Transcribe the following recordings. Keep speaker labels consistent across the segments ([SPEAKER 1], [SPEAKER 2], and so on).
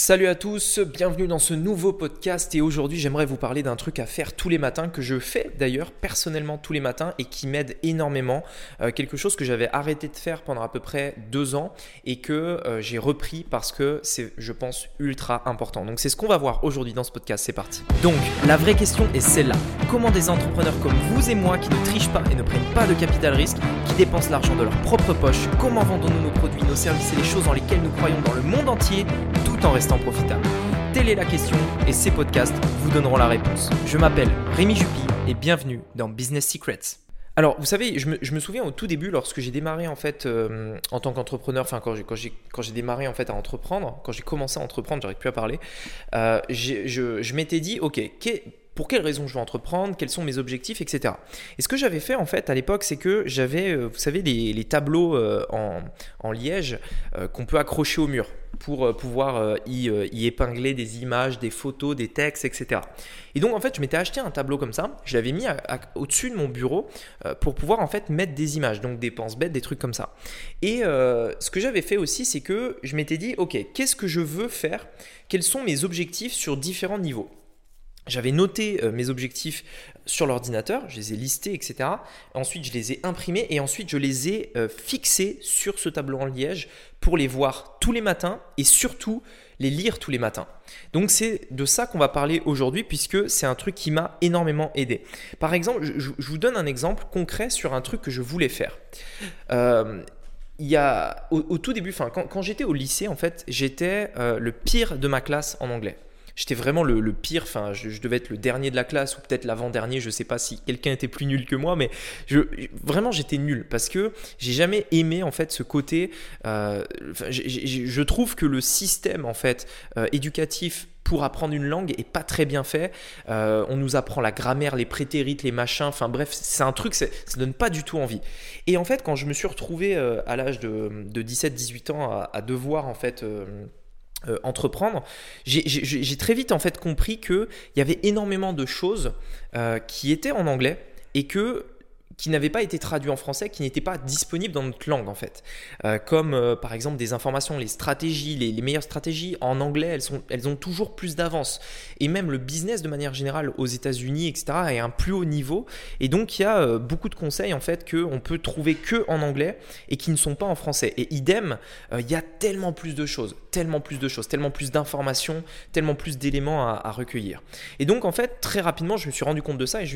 [SPEAKER 1] Salut à tous, bienvenue dans ce nouveau podcast et aujourd'hui j'aimerais vous parler d'un truc à faire tous les matins que je fais d'ailleurs personnellement tous les matins et qui m'aide énormément. Euh, quelque chose que j'avais arrêté de faire pendant à peu près deux ans et que euh, j'ai repris parce que c'est je pense ultra important. Donc c'est ce qu'on va voir aujourd'hui dans ce podcast, c'est parti. Donc la vraie question est celle-là. Comment des entrepreneurs comme vous et moi qui ne trichent pas et ne prennent pas de capital risque, qui dépensent l'argent de leur propre poche, comment vendons-nous nos produits, nos services et les choses dans lesquelles nous croyons dans le monde entier en restant profitable Telle est la question et ces podcasts vous donneront la réponse. Je m'appelle Rémi Jupy et bienvenue dans Business Secrets. Alors, vous savez, je me, souviens au tout début, lorsque j'ai démarré en fait euh, en tant qu'entrepreneur, enfin quand j'ai démarré en fait à entreprendre, quand j'ai commencé à entreprendre, j'arrive plus à parler, euh, je, m'étais dit, ok, pour quelles raisons je veux entreprendre, quels sont mes objectifs, etc. Et ce que j'avais fait en fait à l'époque, c'est que j'avais, euh, vous savez, les, tableaux en, liège qu'on peut accrocher au mur pour pouvoir y, épingler des images, des photos, des textes, etc. Et donc en fait, je m'étais acheté un tableau comme ça, je l'avais mis au-dessus de mon bureau pour pouvoir en fait mettre des images, donc des penses bêtes, des trucs comme ça. Et ce que j'avais fait aussi, c'est que je m'étais dit, ok, qu'est-ce que je veux faire? Quels sont mes objectifs sur différents niveaux? J'avais noté euh, mes objectifs sur l'ordinateur, je les ai listés, etc. Ensuite, je les ai imprimés et ensuite, je les ai euh, fixés sur ce tableau en liège pour les voir tous les matins et surtout les lire tous les matins. Donc, c'est de ça qu'on va parler aujourd'hui puisque c'est un truc qui m'a énormément aidé. Par exemple, je, vous donne un exemple concret sur un truc que je voulais faire. Euh, il y a, au, tout début, quand, j'étais au lycée, en fait, j'étais le pire de ma classe en anglais j'étais vraiment le, pire. Enfin, je, devais être le dernier de la classe ou peut-être l'avant-dernier. Je sais pas si quelqu'un était plus nul que moi, mais vraiment j'étais nul parce que j'ai jamais aimé en fait ce côté. Euh, je trouve que le système en fait euh, éducatif pour apprendre une langue est pas très bien fait. Euh, on nous apprend la grammaire, les prétérites, les machins. Enfin bref, c'est un truc, ça donne pas du tout envie. Et en fait, quand je me suis retrouvé à l'âge de, 17-18 ans à, devoir en fait entreprendre, j'ai très vite en fait compris qu'il y avait énormément de choses euh, qui étaient en anglais et que qui n'avaient pas été traduits en français, qui n'étaient pas disponibles dans notre langue en fait. Euh, comme euh, par exemple des informations, les stratégies, les, meilleures stratégies en anglais, elles, sont, elles ont toujours plus d'avance. Et même le business de manière générale aux États-Unis, etc., est à un plus haut niveau. Et donc il y a euh, beaucoup de conseils en fait qu'on peut trouver que en anglais et qui ne sont pas en français. Et idem, il y a tellement plus de choses, tellement plus de choses, tellement plus d'informations, tellement plus d'éléments à, recueillir. Et donc en fait, très rapidement, je me suis rendu compte de ça et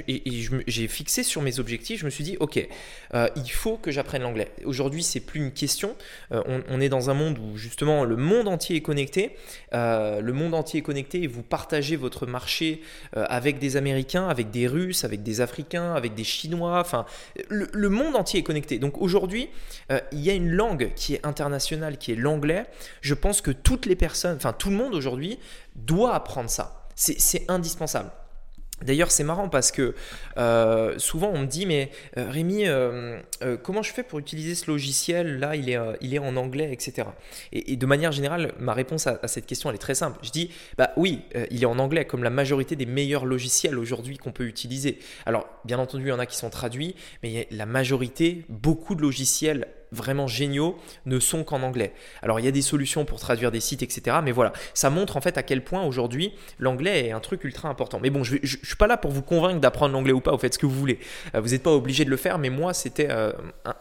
[SPEAKER 1] j'ai fixé sur mes objectifs. Suis dit, ok, euh, il faut que j'apprenne l'anglais. Aujourd'hui, c'est plus une question. Euh, on, est dans un monde où justement le monde entier est connecté. Euh, le monde entier est connecté et vous partagez votre marché avec des Américains, avec des Russes, avec des Africains, avec des Chinois. Enfin, le, monde entier est connecté. Donc aujourd'hui, il y a une langue qui est internationale, qui est l'anglais. Je pense que toutes les personnes, enfin tout le monde aujourd'hui, doit apprendre ça. C'est indispensable. D'ailleurs, c'est marrant parce que euh, souvent on me dit mais euh, Rémi, euh, comment je fais pour utiliser ce logiciel? Là, il est, en anglais, etc. Et, de manière générale, ma réponse à, cette question elle est très simple. Je dis bah oui, il est en anglais comme la majorité des meilleurs logiciels aujourd'hui qu'on peut utiliser. Alors, bien entendu, il y en a qui sont traduits, mais la majorité, beaucoup de logiciels vraiment géniaux ne sont qu'en anglais. Alors il y a des solutions pour traduire des sites, etc. Mais voilà, ça montre en fait à quel point aujourd'hui l'anglais est un truc ultra important. Mais bon, je ne suis pas là pour vous convaincre d'apprendre l'anglais ou pas, vous faites ce que vous voulez. Euh, vous n'êtes pas obligé de le faire, mais moi c'était euh,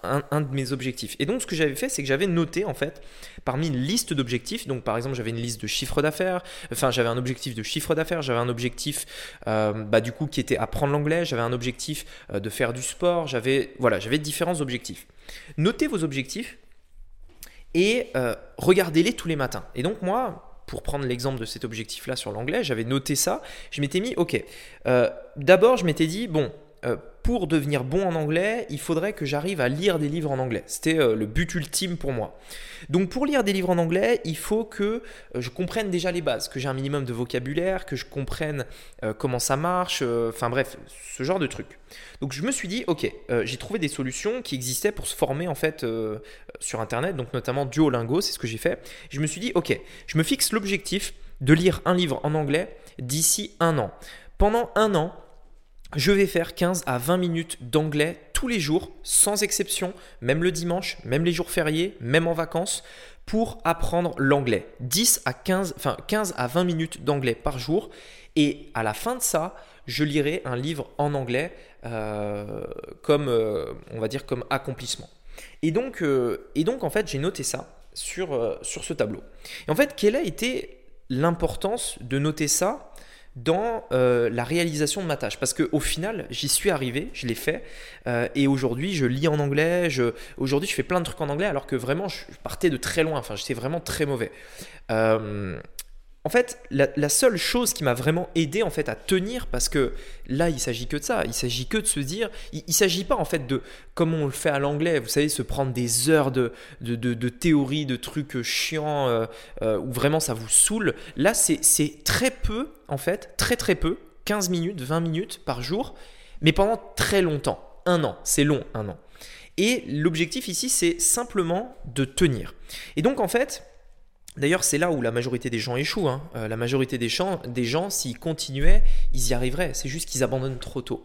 [SPEAKER 1] un, de mes objectifs. Et donc ce que j'avais fait, c'est que j'avais noté en fait parmi une liste d'objectifs. Donc par exemple, j'avais une liste de chiffres d'affaires, enfin j'avais un objectif de chiffre d'affaires, j'avais un objectif euh, bah, du coup qui était apprendre l'anglais, j'avais un objectif de faire du sport, j'avais voilà, j'avais différents objectifs. Notez vos objectifs et euh, regardez-les tous les matins. Et donc moi, pour prendre l'exemple de cet objectif-là sur l'anglais, j'avais noté ça. Je m'étais mis, ok, euh, d'abord je m'étais dit, bon, euh, pour devenir bon en anglais, il faudrait que j'arrive à lire des livres en anglais. C'était euh, le but ultime pour moi. Donc pour lire des livres en anglais, il faut que euh, je comprenne déjà les bases, que j'ai un minimum de vocabulaire, que je comprenne comment ça marche, enfin bref, ce genre de trucs. Donc je me suis dit, ok, j'ai trouvé des solutions qui existaient pour se former en fait sur Internet, donc notamment Duolingo, c'est ce que j'ai fait. Je me suis dit, ok, je me fixe l'objectif de lire un livre en anglais d'ici un an. Pendant un an, je vais faire 15 à 20 minutes d'anglais tous les jours, sans exception, même le dimanche, même les jours fériés, même en vacances, pour apprendre l'anglais. 10 à 15, enfin 15 à 20 minutes d'anglais par jour. Et à la fin de ça, je lirai un livre en anglais euh, comme, euh, on va dire, comme accomplissement. Et donc, euh, et donc en fait, j'ai noté ça sur, sur ce tableau. Et en fait, quelle a été l'importance de noter ça dans la réalisation de ma tâche. Parce qu'au final, j'y suis arrivé, je l'ai fait, et aujourd'hui, je lis en anglais, aujourd'hui, je fais plein de trucs en anglais, alors que vraiment, je partais de très loin, enfin, j'étais vraiment très mauvais. En fait, la, seule chose qui m'a vraiment aidé en fait à tenir, parce que là, il s'agit que de ça, il s'agit que de se dire, il, ne s'agit pas en fait de, comme on le fait à l'anglais, vous savez, se prendre des heures de, de, de, théorie, de trucs chiants, euh, euh, où vraiment ça vous saoule. Là, c'est très peu, en fait, très très peu, 15 minutes, 20 minutes par jour, mais pendant très longtemps. Un an, c'est long, un an. Et l'objectif ici, c'est simplement de tenir. Et donc, en fait, D'ailleurs, c'est là où la majorité des gens échouent. Hein. Euh, la majorité des gens, des gens s'ils continuaient, ils y arriveraient. C'est juste qu'ils abandonnent trop tôt.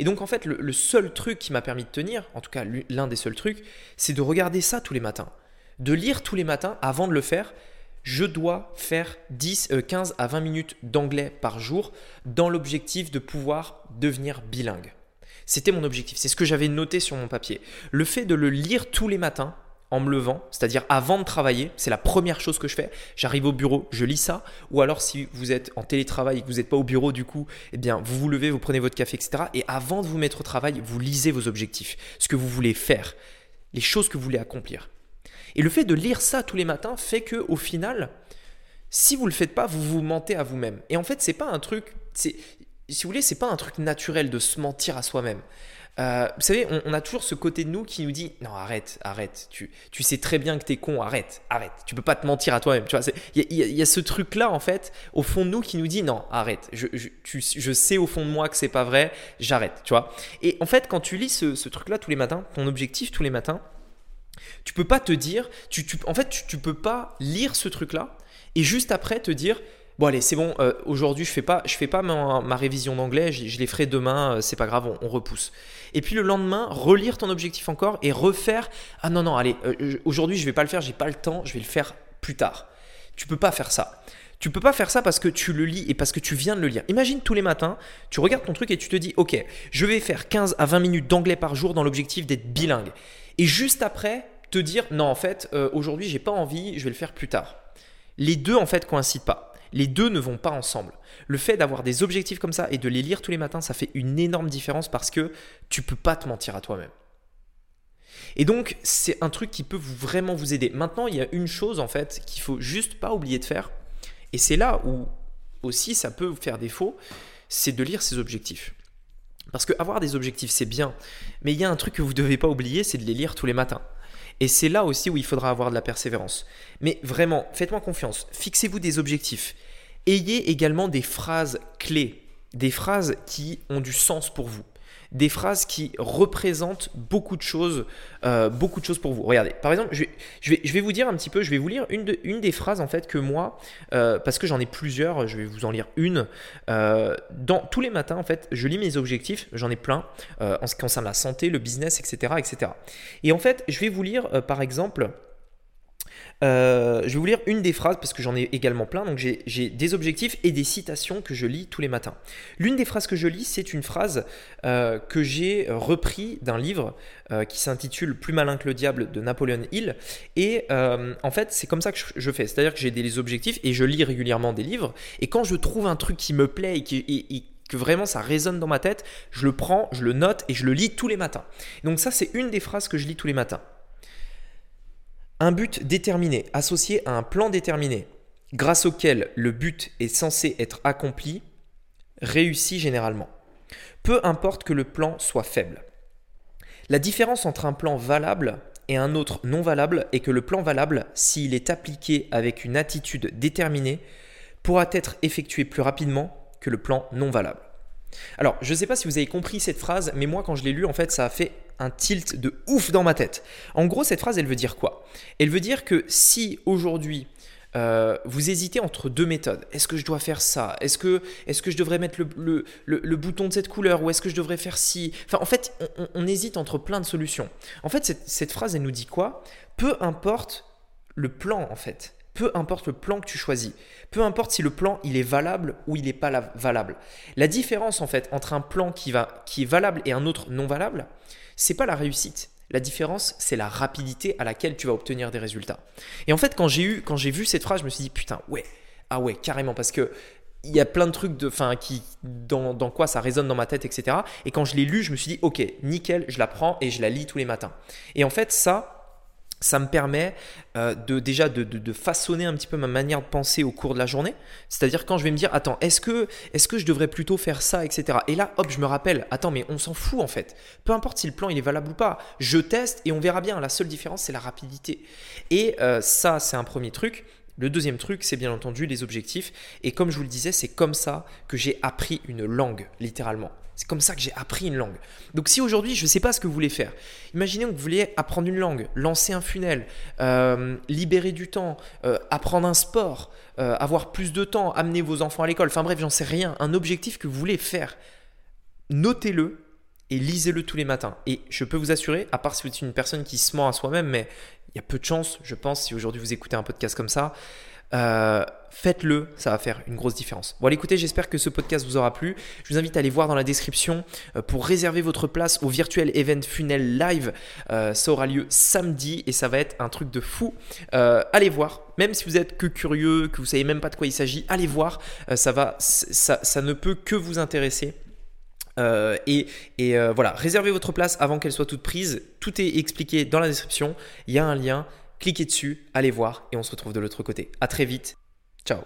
[SPEAKER 1] Et donc, en fait, le, seul truc qui m'a permis de tenir, en tout cas l'un des seuls trucs, c'est de regarder ça tous les matins. De lire tous les matins avant de le faire. Je dois faire 10, 15 euh, à 20 minutes d'anglais par jour dans l'objectif de pouvoir devenir bilingue. C'était mon objectif, c'est ce que j'avais noté sur mon papier. Le fait de le lire tous les matins, en me levant, c'est-à-dire avant de travailler, c'est la première chose que je fais. J'arrive au bureau, je lis ça, ou alors si vous êtes en télétravail et que vous n'êtes pas au bureau du coup, eh bien vous vous levez, vous prenez votre café, etc. Et avant de vous mettre au travail, vous lisez vos objectifs, ce que vous voulez faire, les choses que vous voulez accomplir. Et le fait de lire ça tous les matins fait que au final, si vous le faites pas, vous vous mentez à vous-même. Et en fait, c'est pas un truc, si vous voulez, c'est pas un truc naturel de se mentir à soi-même. Euh, vous savez, on, a toujours ce côté de nous qui nous dit non arrête, arrête, tu, tu sais très bien que t'es con, arrête, arrête, tu peux pas te mentir à toi-même. Tu vois, il y, a ce truc là en fait au fond de nous qui nous dit non arrête, je, je, sais au fond de moi que c'est pas vrai, j'arrête, tu vois. Et en fait, quand tu lis ce, truc là tous les matins, ton objectif tous les matins, tu peux pas te dire, tu, tu en fait, tu, tu peux pas lire ce truc là et juste après te dire Bon allez, c'est bon. Euh, aujourd'hui, je fais pas, je fais pas ma, révision d'anglais. Je, les ferai demain. Euh, c'est pas grave, on, repousse. Et puis le lendemain, relire ton objectif encore et refaire. Ah non non, allez. Euh, aujourd'hui, je vais pas le faire. J'ai pas le temps. Je vais le faire plus tard. Tu peux pas faire ça. Tu peux pas faire ça parce que tu le lis et parce que tu viens de le lire. Imagine tous les matins, tu regardes ton truc et tu te dis, ok, je vais faire 15 à 20 minutes d'anglais par jour dans l'objectif d'être bilingue. Et juste après, te dire, non en fait, aujourd'hui, j'ai pas envie. Je vais le faire plus tard. Les deux en fait coïncident pas les deux ne vont pas ensemble. Le fait d'avoir des objectifs comme ça et de les lire tous les matins, ça fait une énorme différence parce que tu peux pas te mentir à toi-même. Et donc, c'est un truc qui peut vraiment vous aider. Maintenant, il y a une chose en fait qu'il faut juste pas oublier de faire, et c'est là où aussi ça peut vous faire défaut, c'est de lire ses objectifs. Parce que avoir des objectifs, c'est bien, mais il y a un truc que vous ne devez pas oublier, c'est de les lire tous les matins. Et c'est là aussi où il faudra avoir de la persévérance. Mais vraiment, faites-moi confiance, fixez-vous des objectifs. Ayez également des phrases clés, des phrases qui ont du sens pour vous des phrases qui représentent beaucoup de choses, euh, beaucoup de choses pour vous. Regardez, par exemple, je vais, vous dire un petit peu, je vais vous lire une, une des phrases en fait que moi, euh, parce que j'en ai plusieurs, je vais vous en lire une. Euh, dans tous les matins en fait, je lis mes objectifs, j'en ai plein en ce qui concerne la santé, le business, etc., etc. Et en fait, je vais vous lire par exemple. Euh, je vais vous lire une des phrases parce que j'en ai également plein. Donc j'ai des objectifs et des citations que je lis tous les matins. L'une des phrases que je lis, c'est une phrase euh, que j'ai repris d'un livre euh, qui s'intitule Plus malin que le diable de Napoleon Hill. Et en fait, c'est comme ça que je, fais. C'est-à-dire que j'ai des objectifs et je lis régulièrement des livres. Et quand je trouve un truc qui me plaît et que vraiment ça résonne dans ma tête, je le prends, je le note et je le lis tous les matins. Donc ça, c'est une des phrases que je lis tous les matins. Un but déterminé, associé à un plan déterminé, grâce auquel le but est censé être accompli, réussit généralement. Peu importe que le plan soit faible. La différence entre un plan valable et un autre non valable est que le plan valable, s'il est appliqué avec une attitude déterminée, pourra être effectué plus rapidement que le plan non valable. Alors, je ne sais pas si vous avez compris cette phrase, mais moi, quand je l'ai lu, en fait, ça a fait un tilt de ouf dans ma tête. En gros, cette phrase, elle veut dire quoi? Elle veut dire que si aujourd'hui, euh, vous hésitez entre deux méthodes. Est-ce que je dois faire ça? Est-ce que, est que je devrais mettre le, le, bouton de cette couleur? Ou est-ce que je devrais faire ci? Enfin, en fait, on, hésite entre plein de solutions. En fait, cette phrase, elle nous dit quoi? Peu importe le plan en fait. Peu importe le plan que tu choisis, peu importe si le plan il est valable ou il n'est pas valable. La différence en fait entre un plan qui, va, qui est valable et un autre non valable, c'est pas la réussite. La différence, c'est la rapidité à laquelle tu vas obtenir des résultats. Et en fait, quand j'ai eu, quand j'ai vu cette phrase, je me suis dit putain, ouais, ah ouais, carrément, parce que il y a plein de trucs de, fin, qui, dans, dans, quoi ça résonne dans ma tête, etc. Et quand je l'ai lu, je me suis dit, ok, nickel, je la prends et je la lis tous les matins. Et en fait, ça, ça me permet euh, de déjà de, façonner un petit peu ma manière de penser au cours de la journée. C'est-à-dire quand je vais me dire, attends, est-ce que, je devrais plutôt faire ça, etc. Et là, hop, je me rappelle, attends, mais on s'en fout en fait. Peu importe si le plan il est valable ou pas. Je teste et on verra bien. La seule différence, c'est la rapidité. Et euh, ça, c'est un premier truc. Le deuxième truc, c'est bien entendu les objectifs. Et comme je vous le disais, c'est comme ça que j'ai appris une langue, littéralement. C'est comme ça que j'ai appris une langue. Donc si aujourd'hui, je ne sais pas ce que vous voulez faire, imaginez que vous vouliez apprendre une langue, lancer un funnel, euh, libérer du temps, euh, apprendre un sport, euh, avoir plus de temps, amener vos enfants à l'école, enfin bref, j'en sais rien, un objectif que vous voulez faire, notez-le et lisez-le tous les matins. Et je peux vous assurer, à part si vous êtes une personne qui se ment à soi-même, mais il y a peu de chances, je pense, si aujourd'hui vous écoutez un podcast comme ça, euh, faites-le, ça va faire une grosse différence. Bon, allez, écoutez, j'espère que ce podcast vous aura plu. Je vous invite à aller voir dans la description euh, pour réserver votre place au virtuel event Funnel Live. Euh, ça aura lieu samedi et ça va être un truc de fou. allez voir, même si vous êtes que curieux, que vous savez même pas de quoi il s'agit, allez voir. ça va, ça, ne peut que vous intéresser. et, et voilà, réservez votre place avant qu'elle soit toute prise. Tout est expliqué dans la description. Il y a un lien cliquez dessus, allez voir et on se retrouve de l'autre côté. À très vite. Ciao